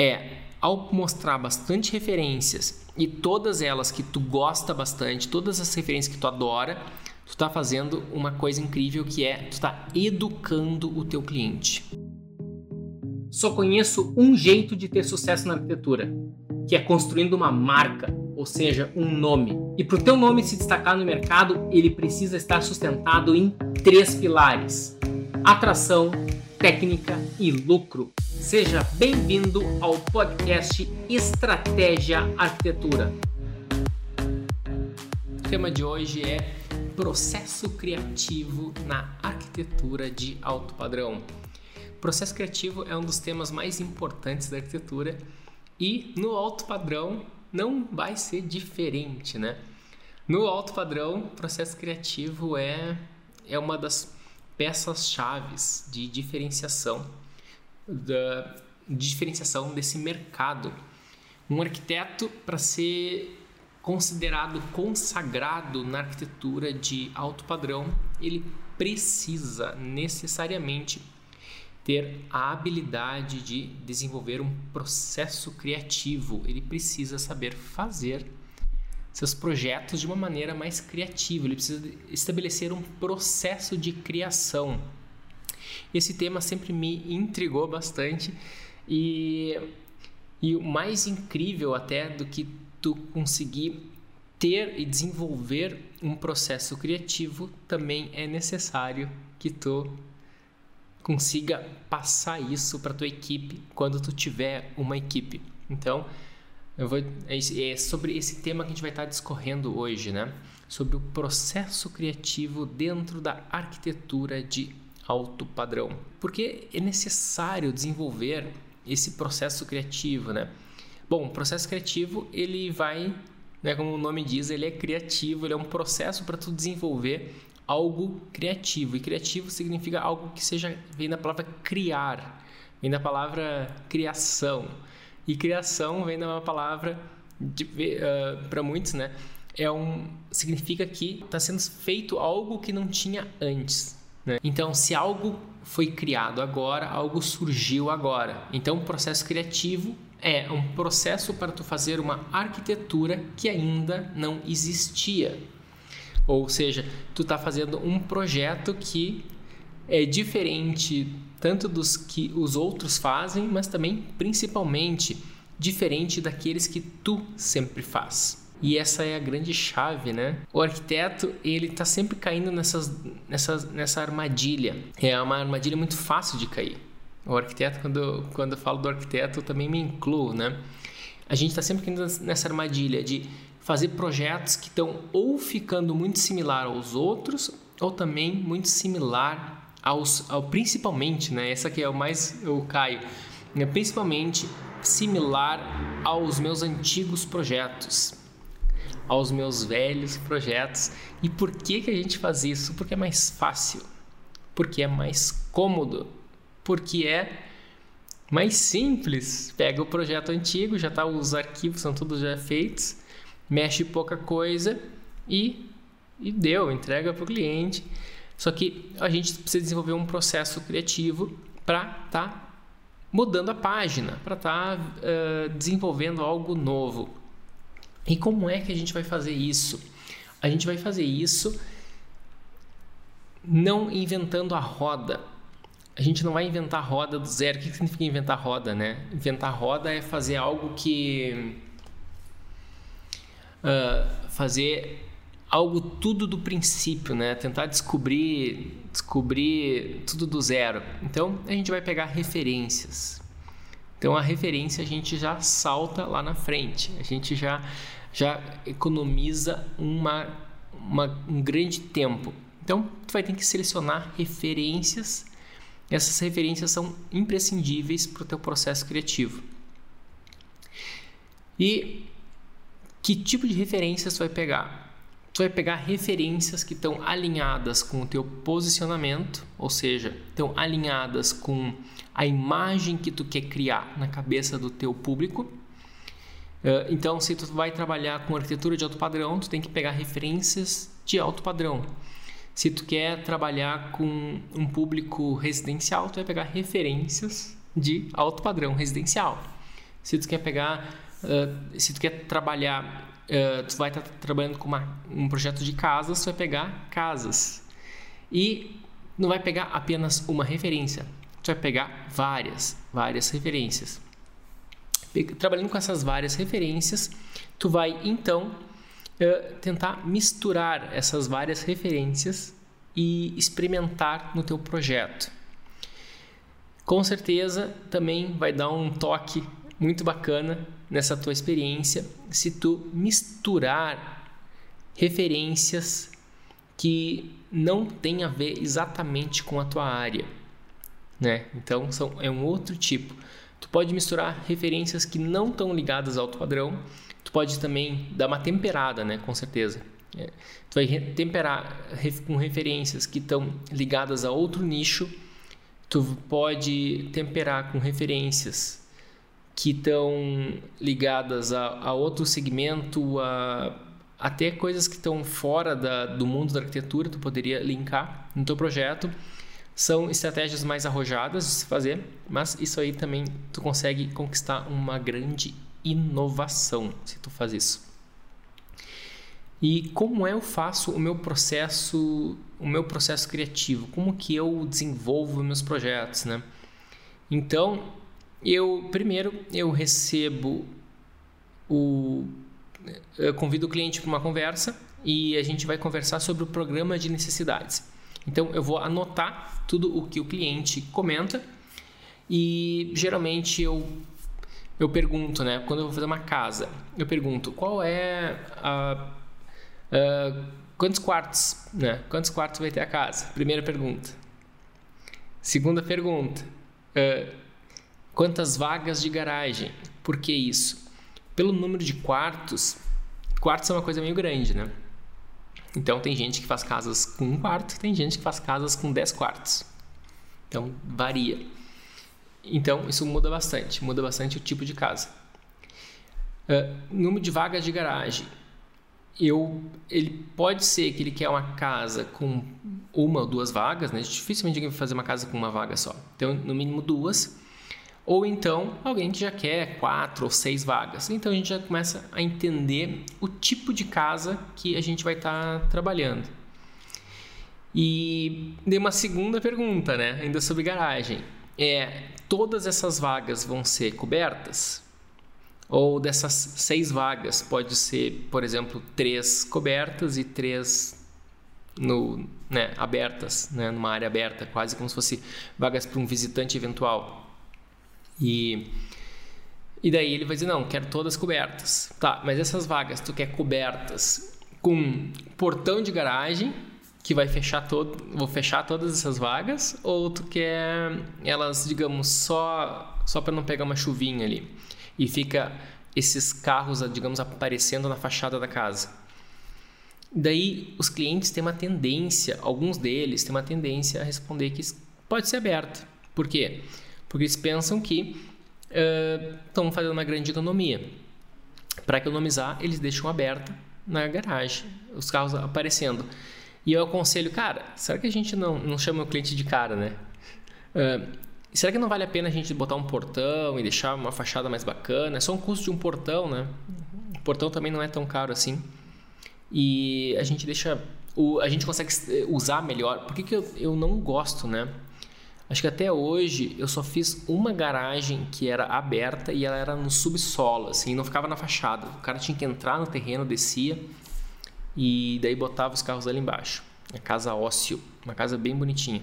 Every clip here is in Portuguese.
é ao mostrar bastante referências e todas elas que tu gosta bastante, todas as referências que tu adora, tu está fazendo uma coisa incrível que é tu está educando o teu cliente. Só conheço um jeito de ter sucesso na arquitetura, que é construindo uma marca, ou seja, um nome. E para o teu nome se destacar no mercado, ele precisa estar sustentado em três pilares: atração, técnica e lucro. Seja bem-vindo ao podcast Estratégia Arquitetura. O tema de hoje é processo criativo na arquitetura de alto padrão. Processo criativo é um dos temas mais importantes da arquitetura e no alto padrão não vai ser diferente, né? No alto padrão, processo criativo é, é uma das peças chaves de diferenciação da de diferenciação desse mercado. Um arquiteto para ser considerado consagrado na arquitetura de alto padrão, ele precisa necessariamente ter a habilidade de desenvolver um processo criativo. Ele precisa saber fazer seus projetos de uma maneira mais criativa. Ele precisa estabelecer um processo de criação. Esse tema sempre me intrigou bastante e, e o mais incrível até do que tu conseguir ter e desenvolver um processo criativo também é necessário que tu consiga passar isso para tua equipe quando tu tiver uma equipe. Então, eu vou é, é sobre esse tema que a gente vai estar discorrendo hoje, né? Sobre o processo criativo dentro da arquitetura de alto padrão. Porque é necessário desenvolver esse processo criativo, né? Bom, o processo criativo ele vai, né, como o nome diz, ele é criativo, ele é um processo para tu desenvolver algo criativo. E criativo significa algo que seja vem da palavra criar, vem da palavra criação. E criação vem da palavra uh, para muitos, né? É um significa que está sendo feito algo que não tinha antes. Né? Então, se algo foi criado agora, algo surgiu agora. Então, o processo criativo é um processo para tu fazer uma arquitetura que ainda não existia. Ou seja, tu está fazendo um projeto que é diferente tanto dos que os outros fazem, mas também principalmente diferente daqueles que tu sempre faz. E essa é a grande chave, né? O arquiteto, ele está sempre caindo nessas, nessas, nessa armadilha. É uma armadilha muito fácil de cair. O arquiteto, quando, quando eu falo do arquiteto, eu também me incluo, né? A gente está sempre caindo nessa armadilha de fazer projetos que estão ou ficando muito similar aos outros ou também muito similar aos, ao principalmente, né? Essa aqui é o mais eu caio, né? principalmente similar aos meus antigos projetos aos meus velhos projetos. E por que, que a gente faz isso? Porque é mais fácil, porque é mais cômodo, porque é mais simples. Pega o projeto antigo, já tá os arquivos são todos já feitos, mexe pouca coisa e e deu, entrega para o cliente. Só que a gente precisa desenvolver um processo criativo para estar tá mudando a página, para estar tá, uh, desenvolvendo algo novo. E como é que a gente vai fazer isso? A gente vai fazer isso não inventando a roda. A gente não vai inventar roda do zero. O que significa inventar roda, né? Inventar roda é fazer algo que. Uh, fazer algo tudo do princípio, né? Tentar descobrir, descobrir tudo do zero. Então a gente vai pegar referências. Então a referência a gente já salta lá na frente, a gente já, já economiza uma, uma, um grande tempo. Então tu vai ter que selecionar referências. Essas referências são imprescindíveis para o teu processo criativo. E que tipo de referências tu vai pegar? Tu vai pegar referências que estão alinhadas com o teu posicionamento, ou seja, estão alinhadas com a imagem que tu quer criar na cabeça do teu público. Eh, então, se tu vai trabalhar com arquitetura de alto padrão, tu tem que pegar referências de alto padrão. Se tu quer trabalhar com um público residencial, tu vai pegar referências de alto padrão residencial. Se tu quer pegar, uh, se tu quer trabalhar, uh, tu vai estar tá trabalhando com uma, um projeto de casas, tu vai pegar casas. E não vai pegar apenas uma referência, tu vai pegar várias, várias referências. Trabalhando com essas várias referências, tu vai então uh, tentar misturar essas várias referências e experimentar no teu projeto. Com certeza também vai dar um toque muito bacana nessa tua experiência se tu misturar referências que não tem a ver exatamente com a tua área, né? Então são, é um outro tipo. Tu pode misturar referências que não estão ligadas ao padrão. Tu pode também dar uma temperada, né? Com certeza. É. Tu vai temperar com referências que estão ligadas a outro nicho. Tu pode temperar com referências que estão ligadas a, a outro segmento, a até coisas que estão fora da, do mundo da arquitetura, tu poderia linkar no teu projeto. São estratégias mais arrojadas de se fazer, mas isso aí também tu consegue conquistar uma grande inovação se tu faz isso. E como eu faço o meu processo, o meu processo criativo? Como que eu desenvolvo meus projetos, né? Então, eu primeiro eu recebo o eu convido o cliente para uma conversa e a gente vai conversar sobre o programa de necessidades. Então eu vou anotar tudo o que o cliente comenta e geralmente eu eu pergunto, né? Quando eu vou fazer uma casa, eu pergunto qual é a, a quantos quartos, né? Quantos quartos vai ter a casa? Primeira pergunta. Segunda pergunta: uh, quantas vagas de garagem? Por que isso? pelo número de quartos, quartos é uma coisa meio grande, né? Então tem gente que faz casas com um quarto, tem gente que faz casas com dez quartos. Então varia. Então isso muda bastante, muda bastante o tipo de casa. Uh, número de vagas de garagem. Eu, ele pode ser que ele quer uma casa com uma ou duas vagas, né? Dificilmente alguém vai fazer uma casa com uma vaga só. Então, no mínimo duas. Ou então alguém que já quer quatro ou seis vagas. Então a gente já começa a entender o tipo de casa que a gente vai estar tá trabalhando. E dei uma segunda pergunta, né? Ainda sobre garagem. É, todas essas vagas vão ser cobertas? Ou dessas seis vagas pode ser, por exemplo, três cobertas e três no, né, abertas, né, numa área aberta, quase como se fosse vagas para um visitante eventual. E, e daí ele vai dizer: não, quero todas cobertas. Tá, mas essas vagas tu quer cobertas com portão de garagem, que vai fechar todo, vou fechar todas essas vagas, ou tu quer elas, digamos, só só para não pegar uma chuvinha ali e fica esses carros, digamos, aparecendo na fachada da casa. Daí os clientes têm uma tendência, alguns deles têm uma tendência a responder que pode ser aberto. Por quê? Porque eles pensam que uh, estão fazendo uma grande economia. Para economizar, eles deixam aberta na garagem, os carros aparecendo. E eu aconselho, cara, será que a gente não, não chama o cliente de cara, né? Uh, será que não vale a pena a gente botar um portão e deixar uma fachada mais bacana? É só um custo de um portão, né? O portão também não é tão caro assim. E a gente deixa. O, a gente consegue usar melhor. Por que, que eu, eu não gosto, né? Acho que até hoje eu só fiz uma garagem que era aberta e ela era no subsolo, assim, não ficava na fachada. O cara tinha que entrar no terreno, descia e daí botava os carros ali embaixo. A casa ósseo, uma casa bem bonitinha.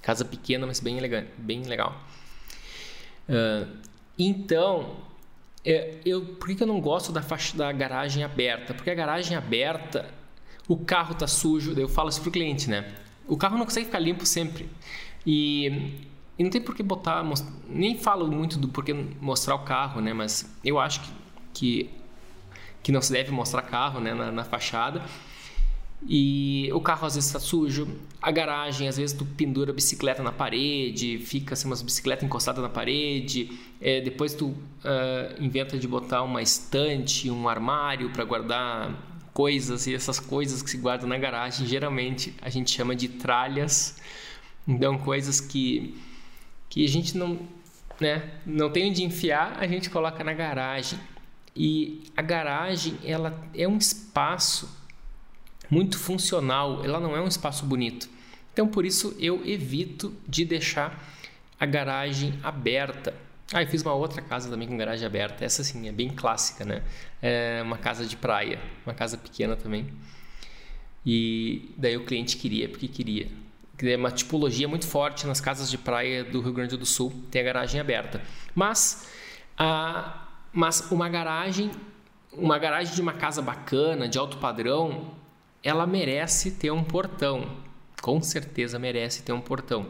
Casa pequena, mas bem, elegante, bem legal. Uh, então, é, eu, por que, que eu não gosto da, faixa, da garagem aberta? Porque a garagem aberta, o carro tá sujo, daí eu falo isso pro cliente, né? O carro não consegue ficar limpo sempre. E, e não tem por que botar, nem falo muito do porquê mostrar o carro, né? Mas eu acho que, que, que não se deve mostrar carro né? na, na fachada. E o carro às vezes está sujo, a garagem, às vezes tu pendura a bicicleta na parede, fica assim, umas bicicletas encostadas na parede, é, depois tu uh, inventa de botar uma estante, um armário para guardar coisas, e essas coisas que se guardam na garagem, geralmente a gente chama de tralhas, então, coisas que, que a gente não, né, não tem onde enfiar, a gente coloca na garagem. E a garagem, ela é um espaço muito funcional, ela não é um espaço bonito. Então, por isso eu evito de deixar a garagem aberta. Ah, eu fiz uma outra casa também com garagem aberta. Essa sim é bem clássica, né? É uma casa de praia, uma casa pequena também. E daí o cliente queria, porque queria. É uma tipologia muito forte nas casas de praia do Rio Grande do Sul, tem a garagem aberta. Mas, a, mas uma garagem, uma garagem de uma casa bacana, de alto padrão, ela merece ter um portão. Com certeza merece ter um portão.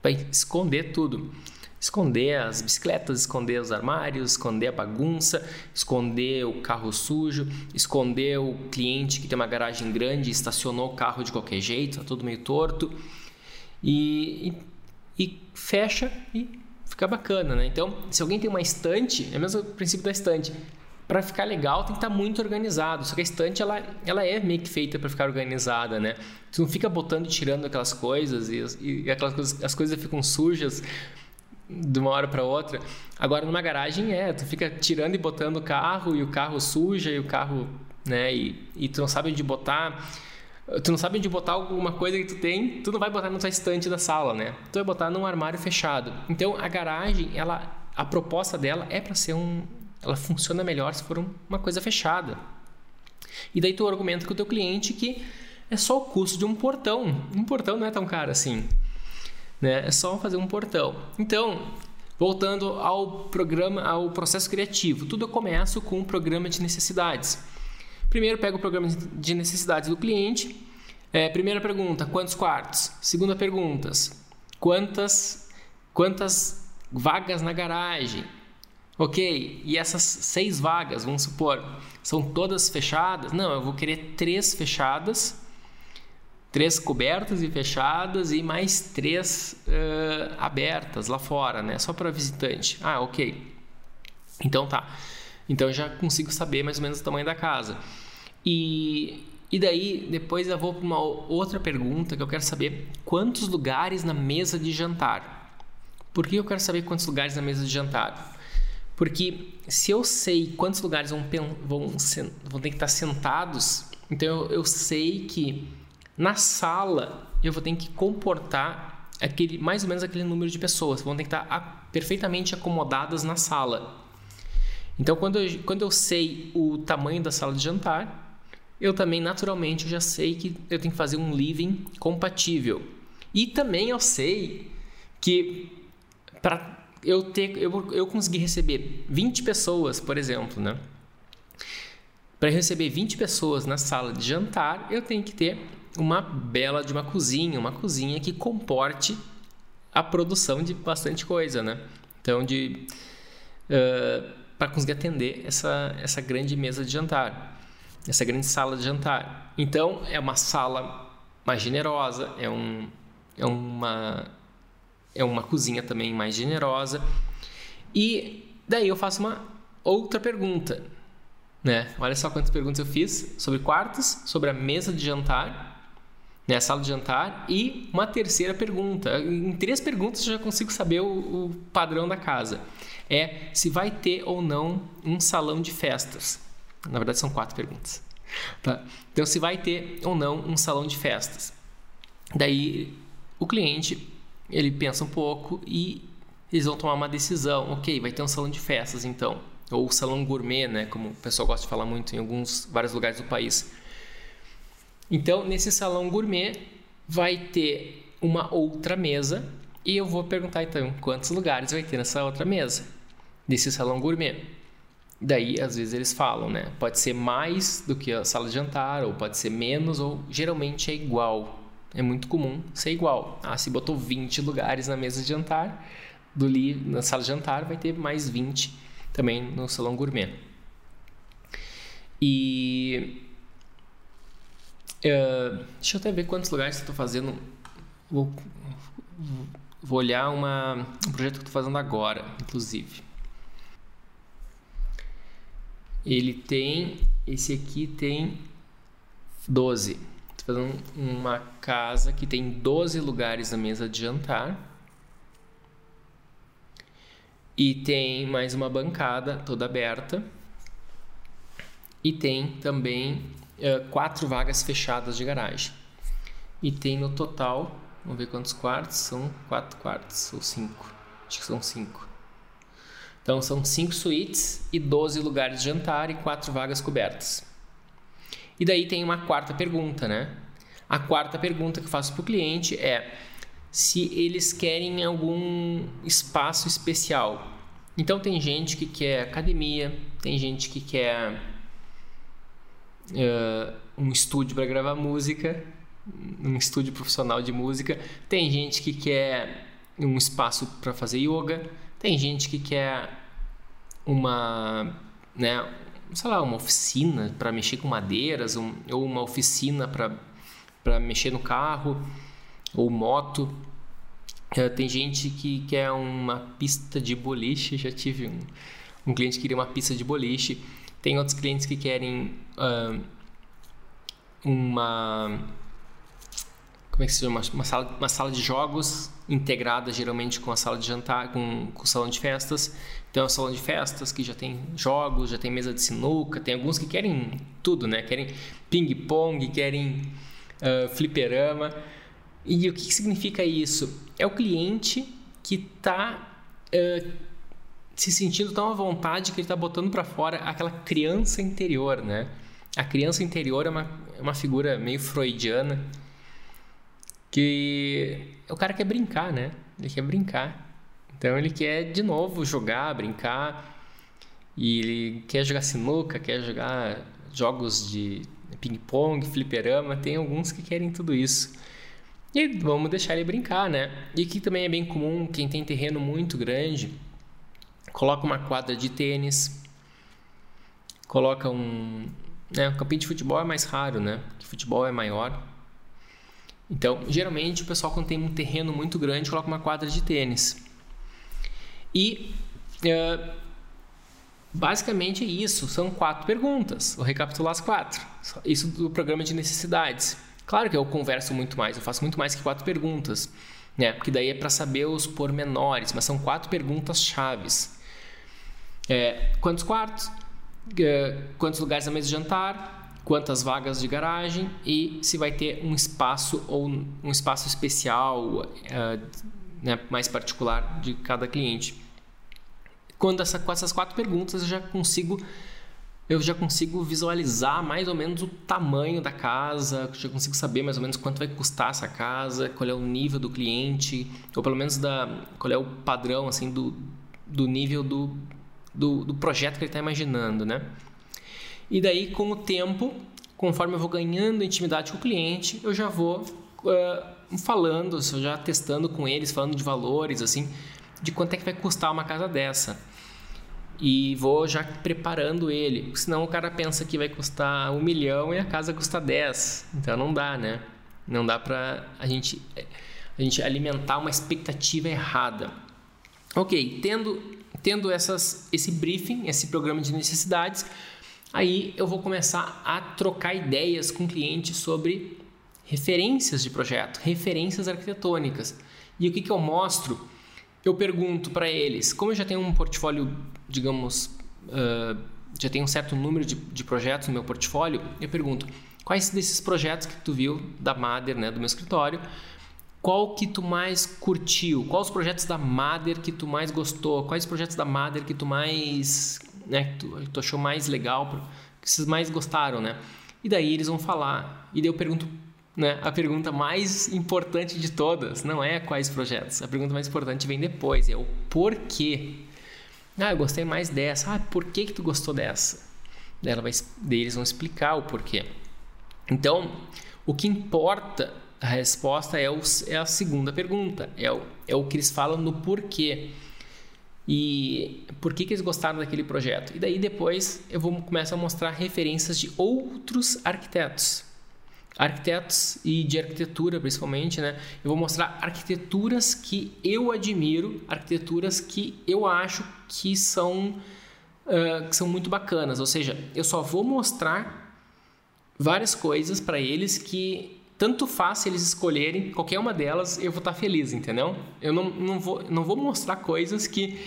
Para esconder tudo esconder as bicicletas, esconder os armários, esconder a bagunça, esconder o carro sujo, esconder o cliente que tem uma garagem grande e estacionou o carro de qualquer jeito, tá tudo meio torto. E, e, e fecha e fica bacana, né? Então, se alguém tem uma estante, é o mesmo princípio da estante. Para ficar legal, tem que estar tá muito organizado. Só que a estante ela, ela é meio que feita para ficar organizada, né? Tu não fica botando e tirando aquelas coisas e, e aquelas coisas, as coisas ficam sujas de uma hora para outra. Agora numa garagem é, tu fica tirando e botando o carro e o carro suja e o carro, né, e, e tu não sabe onde botar, tu não sabe onde botar alguma coisa que tu tem, tu não vai botar na tua estante da sala, né? Tu vai botar num armário fechado. Então a garagem, ela a proposta dela é para ser um ela funciona melhor se for uma coisa fechada. E daí tu argumenta com o teu cliente que é só o custo de um portão. Um portão não é tão caro assim né? É só fazer um portão. Então, voltando ao programa, ao processo criativo, tudo eu começo com um programa de necessidades. Primeiro pego o programa de necessidades do cliente. É, primeira pergunta, quantos quartos? Segunda pergunta, quantas quantas vagas na garagem? Ok, e essas seis vagas, vamos supor, são todas fechadas? Não, eu vou querer três fechadas três cobertas e fechadas e mais três uh, abertas lá fora, né? Só para visitante. Ah, ok. Então tá. Então já consigo saber mais ou menos o tamanho da casa. E, e daí, depois eu vou para uma outra pergunta que eu quero saber: quantos lugares na mesa de jantar? Por que eu quero saber quantos lugares na mesa de jantar? Porque se eu sei quantos lugares vão, vão, vão ter que estar sentados, então eu, eu sei que na sala, eu vou ter que comportar aquele mais ou menos aquele número de pessoas, vão ter que estar perfeitamente acomodadas na sala. Então, quando eu, quando eu sei o tamanho da sala de jantar, eu também naturalmente já sei que eu tenho que fazer um living compatível. E também eu sei que para eu ter eu, eu conseguir receber 20 pessoas, por exemplo, né? Para receber 20 pessoas na sala de jantar, eu tenho que ter uma bela de uma cozinha, uma cozinha que comporte a produção de bastante coisa, né? Então, de uh, para conseguir atender essa essa grande mesa de jantar, essa grande sala de jantar. Então, é uma sala mais generosa, é um é uma é uma cozinha também mais generosa. E daí eu faço uma outra pergunta, né? Olha só quantas perguntas eu fiz sobre quartos, sobre a mesa de jantar né, sala de jantar e uma terceira pergunta. Em três perguntas eu já consigo saber o, o, padrão da casa. É se vai ter ou não um salão de festas. Na verdade são quatro perguntas. Tá? Então se vai ter ou não um salão de festas. Daí o cliente ele pensa um pouco e eles vão tomar uma decisão. Ok, vai ter um salão de festas então, ou salão gourmet, né, como o pessoal gosta de falar muito em alguns vários lugares do país. Então, nesse salão gourmet vai ter uma outra mesa e eu vou perguntar então quantos lugares vai ter nessa outra mesa desse salão gourmet. Daí, às vezes eles falam, né? Pode ser mais do que a sala de jantar, ou pode ser menos, ou geralmente é igual. É muito comum ser igual. Ah, se botou 20 lugares na mesa de jantar, do li na sala de jantar vai ter mais 20 também no salão gourmet. E Uh, deixa eu até ver quantos lugares eu fazendo. Vou, vou olhar uma, um projeto que estou fazendo agora, inclusive. Ele tem. Esse aqui tem 12. Estou fazendo uma casa que tem 12 lugares na mesa de jantar. E tem mais uma bancada toda aberta. E tem também uh, quatro vagas fechadas de garagem. E tem no total, vamos ver quantos quartos, são quatro quartos ou cinco. Acho que são cinco. Então são cinco suítes e 12 lugares de jantar e quatro vagas cobertas. E daí tem uma quarta pergunta, né? A quarta pergunta que eu faço para o cliente é se eles querem algum espaço especial. Então tem gente que quer academia, tem gente que quer uh, um estúdio para gravar música, um estúdio profissional de música, tem gente que quer um espaço para fazer yoga, tem gente que quer uma, né, sei lá, uma oficina para mexer com madeiras, um, ou uma oficina para mexer no carro ou moto. Uh, tem gente que quer uma pista de boliche. Já tive um, um cliente que queria uma pista de boliche. Tem outros clientes que querem uh, uma como é que se chama? Uma sala, uma sala de jogos integrada geralmente com a sala de jantar, com, com o salão de festas. Então, é salão de festas que já tem jogos, já tem mesa de sinuca, tem alguns que querem tudo, né? Querem ping-pong, querem uh, fliperama. E o que, que, significa isso? É o cliente que está uh, se sentindo tão à vontade que ele está botando para fora aquela criança interior, né? A criança interior é uma, é uma figura meio freudiana que o cara quer brincar, né? Ele quer brincar. Então ele quer de novo jogar, brincar. E ele quer jogar sinuca, quer jogar jogos de ping-pong, fliperama, tem alguns que querem tudo isso. E vamos deixar ele brincar, né? E aqui também é bem comum, quem tem terreno muito grande, coloca uma quadra de tênis, coloca um... Né, o campinho de futebol é mais raro, né? Porque futebol é maior. Então, geralmente, o pessoal quando tem um terreno muito grande, coloca uma quadra de tênis. E... Uh, Basicamente é isso, são quatro perguntas. Vou recapitular as quatro. Isso do programa de necessidades. Claro que eu converso muito mais, eu faço muito mais que quatro perguntas, né? Porque daí é para saber os pormenores, mas são quatro perguntas chaves. É, quantos quartos? É, quantos lugares na mesa de jantar? Quantas vagas de garagem? E se vai ter um espaço ou um espaço especial, é, né, mais particular de cada cliente quando essa, com essas quatro perguntas eu já consigo eu já consigo visualizar mais ou menos o tamanho da casa, já consigo saber mais ou menos quanto vai custar essa casa, qual é o nível do cliente, ou pelo menos da, qual é o padrão assim do, do nível do, do, do projeto que ele está imaginando, né? E daí, com o tempo, conforme eu vou ganhando intimidade com o cliente, eu já vou uh, falando, já testando com eles, falando de valores, assim, de quanto é que vai custar uma casa dessa. E vou já preparando ele, senão o cara pensa que vai custar um milhão e a casa custa 10. Então não dá, né? Não dá pra a gente, a gente alimentar uma expectativa errada. Ok, tendo, tendo essas, esse briefing, esse programa de necessidades, aí eu vou começar a trocar ideias com o cliente sobre referências de projeto, referências arquitetônicas. E o que, que eu mostro? eu pergunto para eles, como eu já tenho um portfólio, digamos, uh, já tenho um certo número de, de, projetos no meu portfólio, eu pergunto, quais desses projetos que tu viu da Mader, né, do meu escritório, qual que tu mais curtiu? Quais os projetos da Mader que tu mais gostou? Quais projetos da Mader que tu mais, né, que tu, tu achou mais legal, que vocês mais gostaram, né? E daí eles vão falar, e daí eu pergunto né? A pergunta mais importante de todas não é quais projetos. A pergunta mais importante vem depois, é o porquê. Ah, eu gostei mais dessa. Ah, por que, que tu gostou dessa? Ela vai, eles vão explicar o porquê. Então, o que importa, a resposta é, o, é a segunda pergunta. É o, é o que eles falam no porquê. E por que, que eles gostaram daquele projeto. E daí depois eu vou começar a mostrar referências de outros arquitetos arquitetos e de arquitetura principalmente, né? Eu vou mostrar arquiteturas que eu admiro, arquiteturas que eu acho que são uh, que são muito bacanas. Ou seja, eu só vou mostrar várias coisas para eles que tanto faz se eles escolherem qualquer uma delas, eu vou estar feliz, entendeu? Eu não, não, vou, não vou mostrar coisas que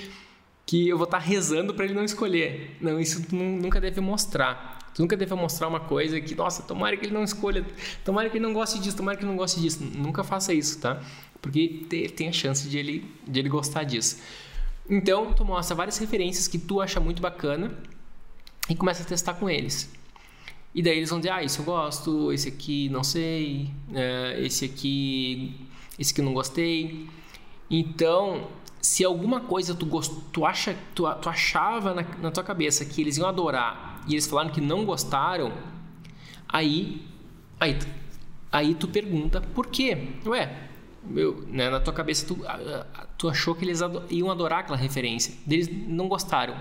que eu vou estar rezando para ele não escolher. Não, isso tu nunca deve mostrar. Tu nunca deve mostrar uma coisa que, nossa, tomara que ele não escolha, tomara que ele não goste disso, tomara que ele não goste disso. Nunca faça isso, tá? Porque tem a chance de ele, de ele gostar disso. Então, tu mostra várias referências que tu acha muito bacana e começa a testar com eles. E daí eles vão dizer, ah, isso eu gosto, esse aqui não sei, é, esse aqui, esse aqui eu não gostei. Então, se alguma coisa tu, gost, tu, acha, tu, tu achava na, na tua cabeça que eles iam adorar e eles falaram que não gostaram, aí, aí, aí tu pergunta por quê? Ué, meu, né, na tua cabeça tu, tu achou que eles iam adorar aquela referência, eles não gostaram.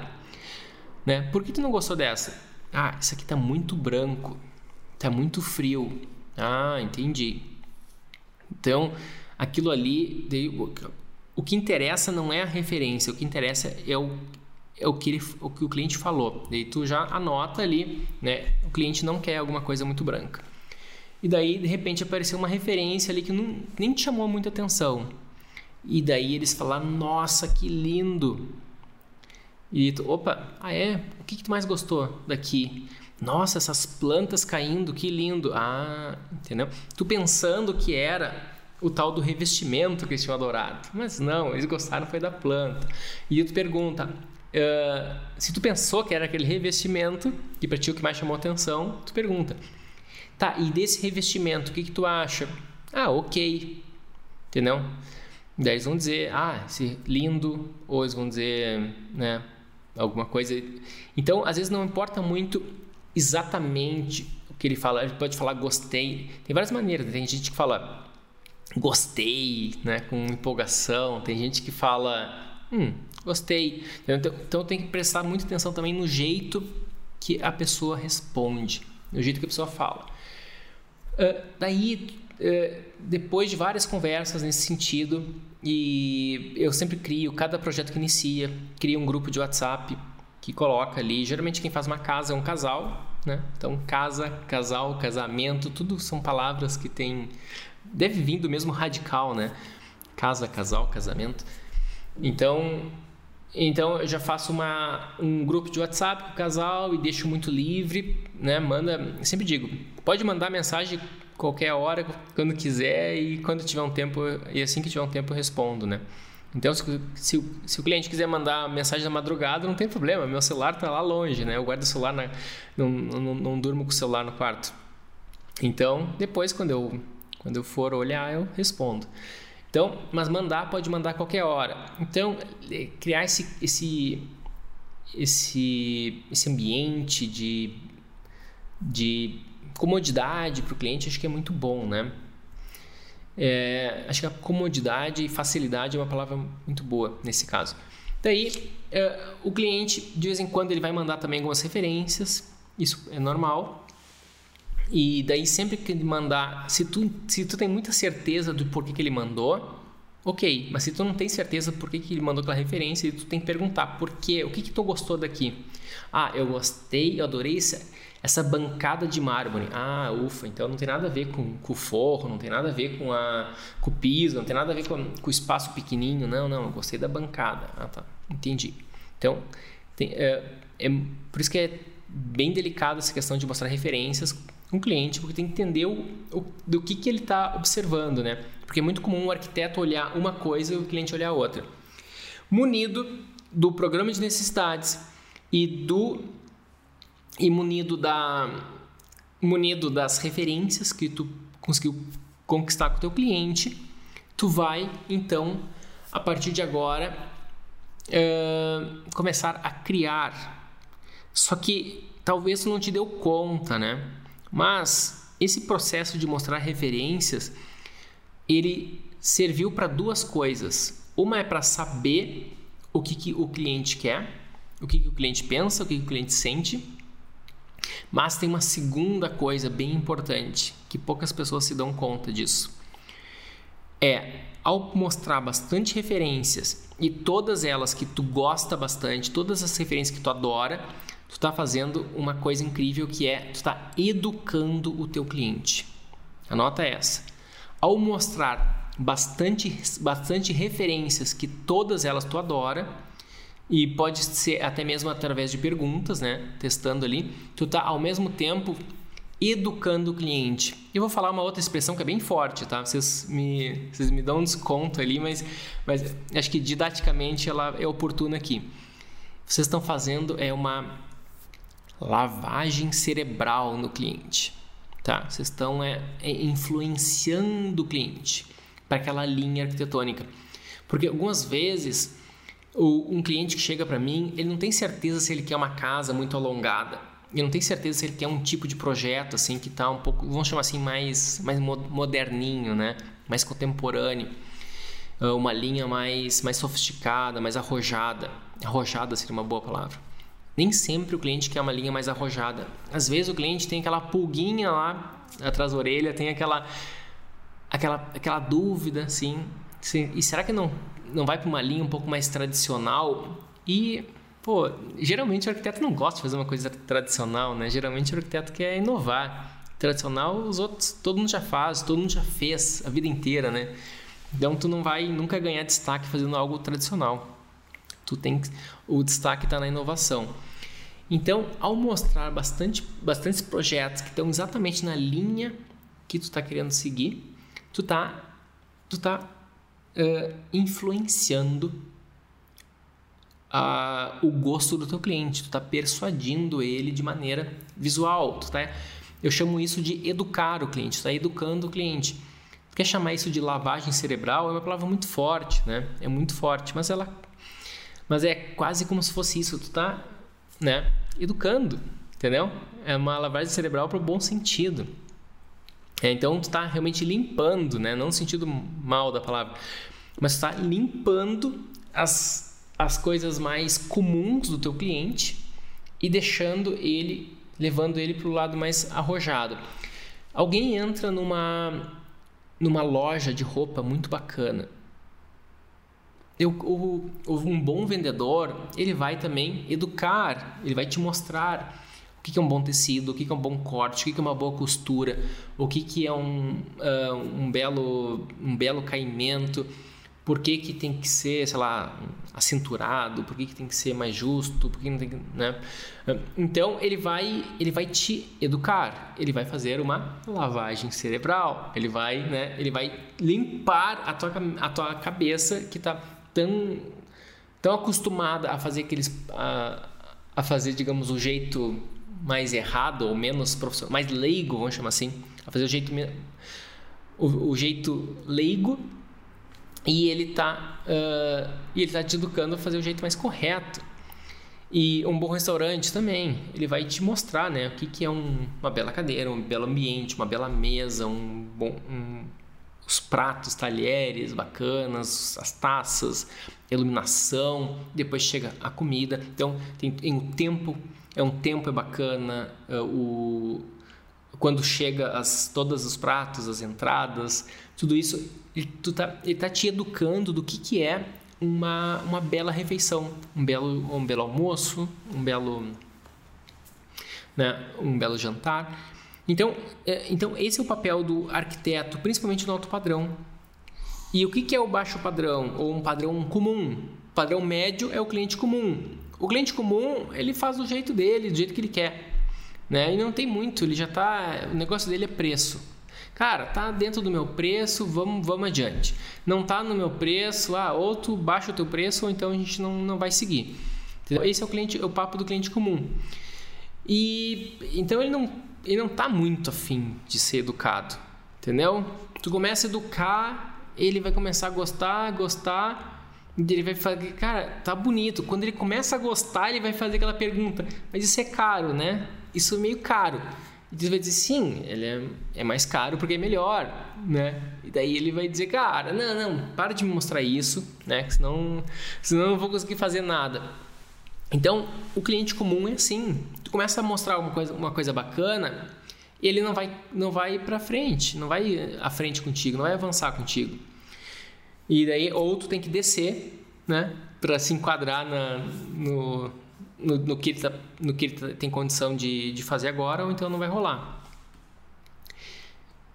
Né? Por que tu não gostou dessa? Ah, isso aqui tá muito branco, tá muito frio. Ah, entendi. Então, aquilo ali, o que interessa não é a referência, o que interessa é o, é o, que, ele, o que o cliente falou. Daí tu já anota ali, né? O cliente não quer alguma coisa muito branca. E daí, de repente, apareceu uma referência ali que não, nem te chamou muita atenção. E daí eles falaram, nossa, que lindo! E tu, opa, ah é? O que, que tu mais gostou daqui? Nossa, essas plantas caindo, que lindo! Ah, entendeu? Tu pensando que era o tal do revestimento que eles tinham adorado. Mas não, eles gostaram foi da planta. E tu pergunta, uh, se tu pensou que era aquele revestimento, que para ti o que mais chamou atenção, tu pergunta, tá, e desse revestimento, o que, que tu acha? Ah, ok, entendeu? Daí eles vão dizer, ah, esse lindo, ou eles vão dizer, né, alguma coisa. Então, às vezes não importa muito exatamente o que ele fala, ele pode falar gostei. Tem várias maneiras, tem gente que fala gostei, né, com empolgação. Tem gente que fala, hum, gostei. Então, então tem que prestar muita atenção também no jeito que a pessoa responde, no jeito que a pessoa fala. Uh, daí, uh, depois de várias conversas nesse sentido, e eu sempre crio, cada projeto que inicia, cria um grupo de WhatsApp que coloca ali. Geralmente quem faz uma casa é um casal, né? Então, casa, casal, casamento, tudo são palavras que têm deve vir do mesmo radical, né? Casa, casal, casamento. Então, então eu já faço uma, um grupo de WhatsApp com o casal e deixo muito livre, né? Manda, sempre digo, pode mandar mensagem qualquer hora, quando quiser e quando tiver um tempo e assim que tiver um tempo eu respondo, né? Então, se, se, se, o cliente quiser mandar mensagem na madrugada, não tem problema. Meu celular está lá longe, né? Eu guardo o celular, na, não, não, não durmo com o celular no quarto. Então, depois, quando eu quando eu for olhar, eu respondo. Então, mas mandar pode mandar qualquer hora. Então, é, criar esse, esse, esse, esse ambiente de, de comodidade para o cliente, acho que é muito bom, né? É, acho que a comodidade e facilidade é uma palavra muito boa nesse caso. Daí, é, o cliente, de vez em quando, ele vai mandar também algumas referências, isso é normal. E daí sempre que ele mandar, se tu, se tu tem muita certeza do porquê que ele mandou, ok. Mas se tu não tem certeza por que, que ele mandou aquela referência, tu tem que perguntar por quê, o que que tu gostou daqui? Ah, eu gostei, eu adorei essa, essa bancada de mármore. Ah, ufa, então não tem nada a ver com, com o forro, não tem nada a ver com, a, com o piso, não tem nada a ver com, com o espaço pequenininho. Não, não, eu gostei da bancada. Ah, tá, entendi. Então, tem, é, é, por isso que é bem delicado essa questão de mostrar referências um cliente, porque tem que entender o, o do que, que ele está observando, né? Porque é muito comum o arquiteto olhar uma coisa e o cliente olhar outra. Munido do programa de necessidades e do e munido da munido das referências que tu conseguiu conquistar com o teu cliente, tu vai então a partir de agora uh, começar a criar. Só que talvez tu não te deu conta, né? Mas esse processo de mostrar referências, ele serviu para duas coisas. Uma é para saber o que, que, o cliente quer, o que, que o cliente pensa, o que, que o cliente sente. Mas tem uma segunda coisa bem importante que poucas pessoas se dão conta disso. É ao mostrar bastante referências e todas elas que tu gosta bastante, todas as referências que tu adora, tu está fazendo uma coisa incrível que é tu está educando o teu cliente. Anota essa. Ao mostrar bastante, bastante referências que todas elas tu adora, e pode ser até mesmo através de perguntas, né? Testando ali. Tu tá ao mesmo tempo educando o cliente. Eu vou falar uma outra expressão que é bem forte, tá? Vocês me, vocês me dão um desconto ali, mas, mas acho que didaticamente ela é oportuna aqui. Vocês estão fazendo é uma lavagem cerebral no cliente, tá? Vocês estão é, é influenciando o cliente para aquela linha arquitetônica. Porque algumas vezes o, um cliente que chega para mim, ele não tem certeza se ele quer uma casa muito alongada. Ele não tem certeza se ele quer um tipo de projeto assim que está um pouco, vamos chamar assim, mais, mais moderninho, né? mais contemporâneo. Ah, uma linha mais, mais sofisticada, mais arrojada. Arrojada seria uma boa palavra. Nem sempre o cliente quer uma linha mais arrojada. Às vezes o cliente tem aquela pulguinha lá atrás da orelha, tem aquela aquela, aquela dúvida, assim, e será que não não vai para uma linha um pouco mais tradicional e pô, geralmente o arquiteto não gosta de fazer uma coisa tradicional, né? Geralmente o arquiteto quer inovar. Tradicional, os outros, todo mundo já faz, todo mundo já fez a vida inteira, né? Então tu não vai nunca ganhar destaque fazendo algo tradicional. Tu tem o destaque está na inovação. Então, ao mostrar bastante, bastantes projetos que estão exatamente na linha que tu está querendo seguir, tu tá, tu tá uh, influenciando uh, o gosto do teu cliente, tu está persuadindo ele de maneira visual, tu tá, eu chamo isso de educar o cliente, está educando o cliente. Tu quer chamar isso de lavagem cerebral? É uma palavra muito forte, né? É muito forte, mas ela, mas é quase como se fosse isso, tu está, né? Educando, entendeu? É uma lavagem cerebral para o bom sentido. É, então tu está realmente limpando, né? não no sentido mal da palavra, mas está limpando as, as coisas mais comuns do teu cliente e deixando ele, levando ele para o lado mais arrojado. Alguém entra numa, numa loja de roupa muito bacana. Eu, o, um bom vendedor, ele vai também educar, ele vai te mostrar o que é um bom tecido, o que é um bom corte, o que é uma boa costura, o que é um, uh, um, belo, um belo caimento, por que, que tem que ser, sei lá, acinturado, por que, que tem que ser mais justo, por que não tem que, né? Então ele vai, ele vai te educar, ele vai fazer uma lavagem cerebral, ele vai, né? Ele vai limpar a tua, a tua cabeça que está tão, tão acostumada a fazer aqueles, a, a fazer, digamos, o jeito mais errado ou menos profissional, mais leigo, vamos chamar assim, a fazer o jeito o, o jeito leigo e ele está uh, e ele tá te educando a fazer o jeito mais correto. E um bom restaurante também ele vai te mostrar né o que, que é um, uma bela cadeira um belo ambiente uma bela mesa um bom um, os pratos talheres bacanas as taças iluminação depois chega a comida. Então tem, tem um tempo é um tempo é bacana, é, o, quando chega as, todos os pratos, as entradas, tudo isso, ele, tá, ele tá te educando do que, que é uma, uma bela refeição, um belo, um belo almoço, um belo, né, um belo jantar. Então, é, então, esse é o papel do arquiteto, principalmente no alto padrão. E o que, que é o baixo padrão, ou um padrão comum? O padrão médio é o cliente comum. O cliente comum, ele faz do jeito dele, do jeito que ele quer. Né? E não tem muito, ele já tá. O negócio dele é preço. Cara, tá dentro do meu preço, vamos, vamos adiante. Não tá no meu preço, ah, ou tu baixa o teu preço, ou então a gente não, não vai seguir. Entendeu? Esse é o cliente, é o papo do cliente comum. E então ele não, ele não tá muito afim de ser educado. Entendeu? Tu começa a educar, ele vai começar a gostar, gostar, ele vai fazer, cara, tá bonito. Quando ele começa a gostar, ele vai fazer aquela pergunta: mas isso é caro, né? Isso é meio caro. E ele vai dizer: sim, ele é, é mais caro porque é melhor, né? E daí ele vai dizer: cara, não, não, para de me mostrar isso, né? Senão, senão eu não vou conseguir fazer nada. Então, o cliente comum é assim: tu começa a mostrar uma coisa, uma coisa bacana, ele não vai, não vai para frente, não vai à frente contigo, não vai avançar contigo. E daí, ou tu tem que descer, né? Para se enquadrar na, no, no, no, que ele, tá, no que ele tá, tem condição de, de fazer agora, ou então não vai rolar.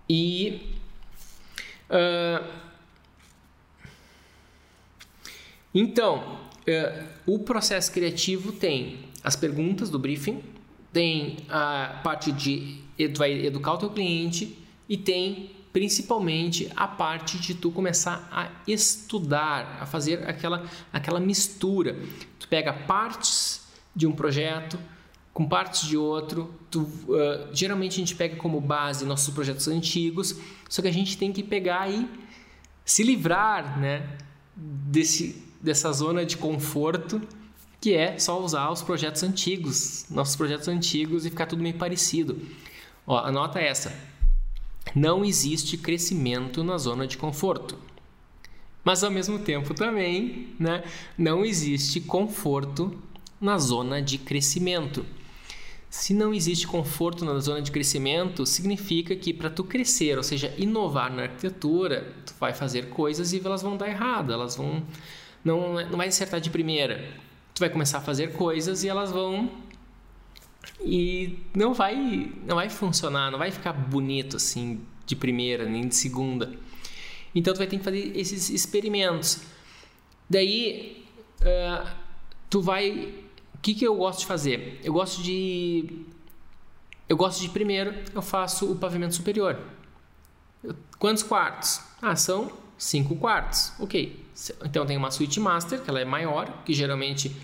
E. Uh, então, uh, o processo criativo tem as perguntas do briefing, tem a parte de vai educar o teu cliente e tem principalmente a parte de tu começar a estudar, a fazer aquela, aquela mistura. Tu pega partes de um projeto com partes de outro. Tu, uh, geralmente a gente pega como base nossos projetos antigos, só que a gente tem que pegar e se livrar né, desse, dessa zona de conforto que é só usar os projetos antigos, nossos projetos antigos e ficar tudo meio parecido. Ó, anota essa. Não existe crescimento na zona de conforto. Mas ao mesmo tempo também, né, não existe conforto na zona de crescimento. Se não existe conforto na zona de crescimento, significa que para tu crescer, ou seja, inovar na arquitetura, tu vai fazer coisas e elas vão dar errado, elas vão não, não vai acertar de primeira tu vai começar a fazer coisas e elas vão e não vai não vai funcionar, não vai ficar bonito assim de primeira nem de segunda. Então tu vai ter que fazer esses experimentos. Daí uh, tu vai o que que eu gosto de fazer? Eu gosto de eu gosto de primeiro eu faço o pavimento superior. Quantos quartos? Ah, são 5 quartos. Ok. Então tem uma suíte master, que ela é maior, que geralmente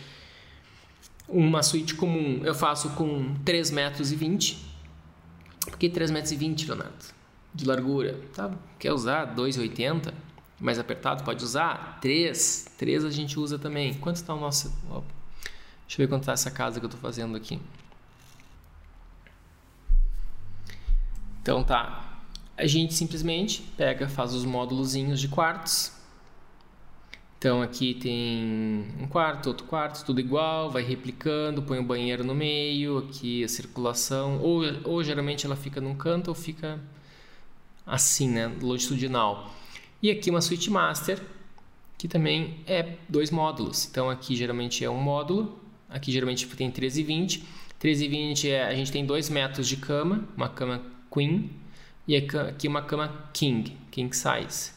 uma suíte comum eu faço com 3 metros 20. Por que 3 metros 20, Leonardo? De largura. Tá? Quer usar 2,80? Mais apertado pode usar? 3. 3 a gente usa também. Quanto está o nosso... Deixa eu ver quanto está essa casa que eu estou fazendo aqui. Então tá, a gente simplesmente pega, faz os módulozinhos de quartos. Então aqui tem um quarto, outro quarto, tudo igual, vai replicando, põe o banheiro no meio, aqui a circulação, ou, ou geralmente ela fica num canto ou fica assim, né, longitudinal. E aqui uma suíte master, que também é dois módulos. Então aqui geralmente é um módulo, aqui geralmente tem 13 e 20. 13 e 20 é, a gente tem dois metros de cama, uma cama queen, e aqui uma cama king, king size.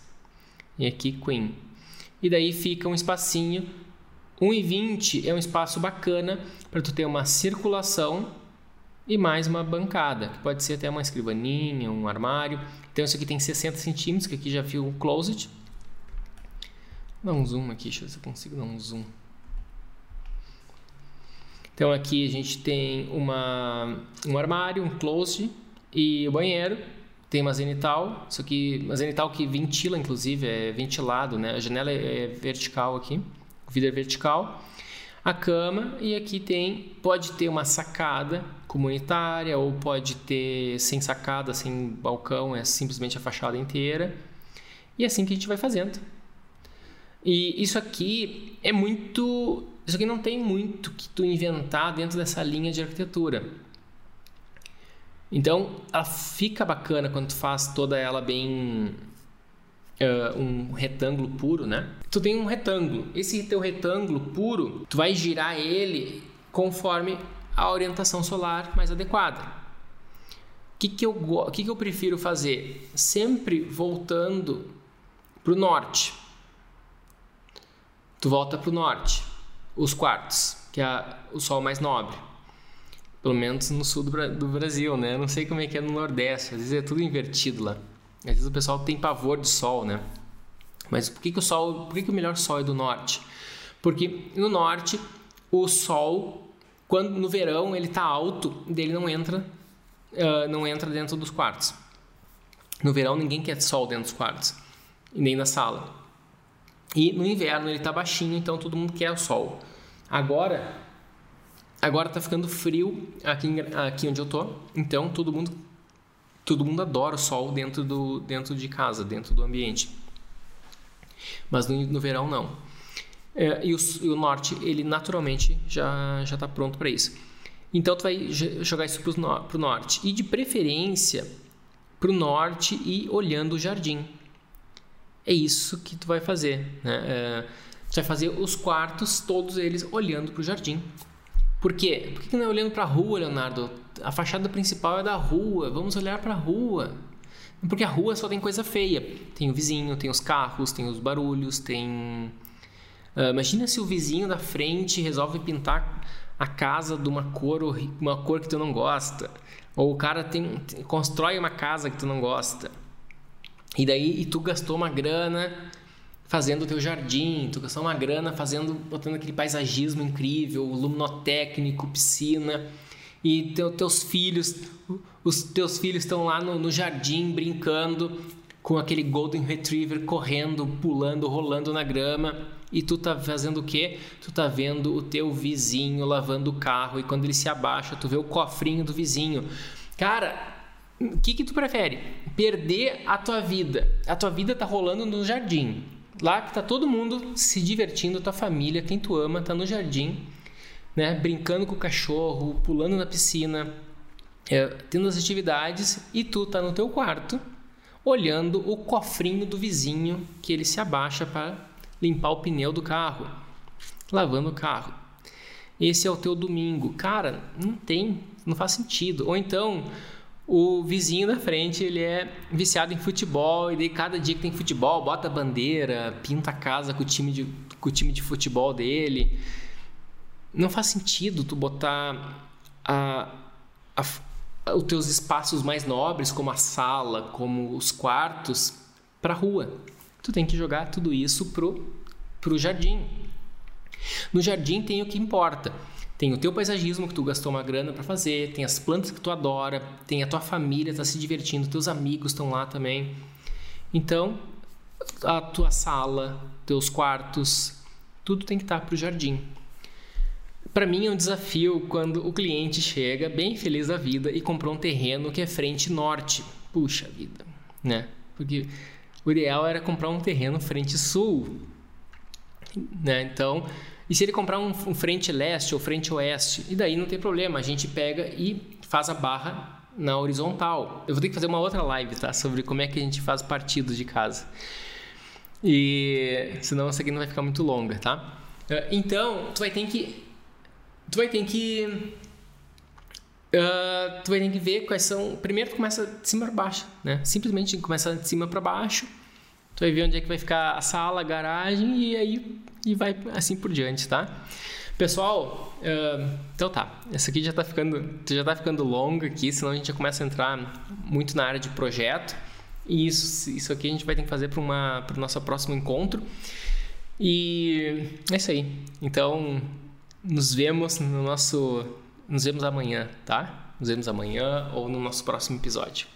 E aqui queen. E daí fica um espacinho. 1,20 é um espaço bacana para tu ter uma circulação e mais uma bancada, que pode ser até uma escrivaninha, um armário. Então isso aqui tem 60 centímetros, que aqui já viu o closet. Vou dar um zoom aqui, deixa eu ver se eu consigo dar um zoom. Então aqui a gente tem uma, um armário, um closet e o banheiro. Tem uma zenital, isso aqui, uma zenital que ventila, inclusive, é ventilado, né? A janela é vertical aqui, o vidro é vertical. A cama e aqui tem, pode ter uma sacada comunitária ou pode ter sem sacada, sem balcão, é simplesmente a fachada inteira. E é assim que a gente vai fazendo. E isso aqui é muito, isso aqui não tem muito que tu inventar dentro dessa linha de arquitetura. Então, ela fica bacana quando tu faz toda ela bem uh, um retângulo puro, né? Tu tem um retângulo. Esse teu retângulo puro, tu vai girar ele conforme a orientação solar mais adequada. O que, que, eu, que, que eu prefiro fazer? Sempre voltando para o norte. Tu volta para o norte, os quartos, que é o sol mais nobre. Pelo menos no sul do, do Brasil, né? Não sei como é que é no Nordeste. Às vezes é tudo invertido lá. Às vezes o pessoal tem pavor de sol, né? Mas por que, que o sol, por que, que o melhor sol é do norte? Porque no norte o sol, quando no verão ele está alto, dele não entra, uh, não entra dentro dos quartos. No verão ninguém quer sol dentro dos quartos, nem na sala. E no inverno ele está baixinho, então todo mundo quer o sol. Agora Agora tá ficando frio aqui, aqui onde eu tô, então todo mundo todo mundo adora o sol dentro do dentro de casa, dentro do ambiente. Mas no, no verão não. É, e, o, e, o, norte ele naturalmente já já está pronto para isso. Então tu vai jogar isso para o norte e de preferência para o norte e olhando o jardim. É isso que tu vai fazer. Né? É, tu vai fazer os quartos todos eles olhando para o jardim. Por quê? Por que não é olhando para a rua, Leonardo? A fachada principal é da rua, vamos olhar para a rua. Porque a rua só tem coisa feia. Tem o vizinho, tem os carros, tem os barulhos, tem Uh, imagina se o vizinho da frente resolve pintar a casa de uma cor, uma cor que tu não gosta. Ou o cara tem, constrói uma casa que tu não gosta. E daí e tu gastou uma grana fazendo o teu jardim, tu gastou uma grana fazendo, botando aquele paisagismo incrível, luminotécnico, piscina, e teu, teus filhos, os teus filhos estão lá no, no jardim brincando com aquele golden retriever correndo, pulando, rolando na grama, e tu tá fazendo o quê? Tu tá vendo o teu vizinho lavando o carro e quando ele se abaixa, tu vê o cofrinho do vizinho. Cara, o que que tu prefere? Perder a tua vida. A tua vida tá rolando no jardim. Lá que tá todo mundo se divertindo, tua família, quem tu ama, tá no jardim, né? Brincando com o cachorro, pulando na piscina, é, tendo as atividades e tu tá no teu quarto, olhando o cofrinho do vizinho que ele se abaixa para limpar o pneu do carro, lavando o carro. Esse é o teu domingo. Cara, não tem, não faz sentido. Ou então, o vizinho da frente ele é viciado em futebol e daí cada dia que tem futebol bota bandeira, pinta a casa com o time de, com o time de futebol dele. Não faz sentido tu botar a, a, os teus espaços mais nobres, como a sala, como os quartos, para rua. Tu tem que jogar tudo isso pro, pro jardim. No jardim tem o que importa. Tem o teu paisagismo que tu gastou uma grana para fazer, tem as plantas que tu adora, tem a tua família tá se divertindo, teus amigos estão lá também. Então, a tua sala, teus quartos, tudo tem que estar tá para o jardim. Para mim é um desafio quando o cliente chega bem feliz da vida e comprou um terreno que é frente norte. Puxa vida, né? Porque o ideal era comprar um terreno frente sul, né? Então, e se ele comprar um, um frente leste ou frente oeste, e daí não tem problema, a gente pega e faz a barra na horizontal. Eu vou ter que fazer uma outra live, tá? Sobre como é que a gente faz partidos de casa. E senão essa aqui não vai ficar muito longa, tá? Eh, então, tu vai ter que tu vai ter que uh, tu vai ter que ver quais são. Primeiro tu começa de cima para baixo, né? Simplesmente começa de cima para baixo Tu vai ver onde é que vai ficar a sala, a garagem e aí e vai assim por diante, tá? Pessoal, uh, então tá. Essa aqui já tá ficando já tá ficando longa aqui, senão a gente já começa a entrar muito na área de projeto. E isso, isso aqui a gente vai ter que fazer para uma para o nosso próximo encontro. E é isso aí. Então, nos vemos no nosso nos vemos amanhã, tá? Nos vemos amanhã ou no nosso próximo episódio.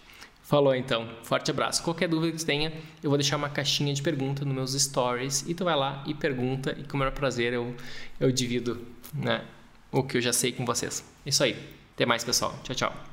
Falou então, forte abraço. Qualquer dúvida que você tenha, eu vou deixar uma caixinha de pergunta nos meus stories e tu vai lá e pergunta e com o maior prazer eu, eu divido né, o que eu já sei com vocês. Isso aí. Até mais, pessoal. Tchau, tchau.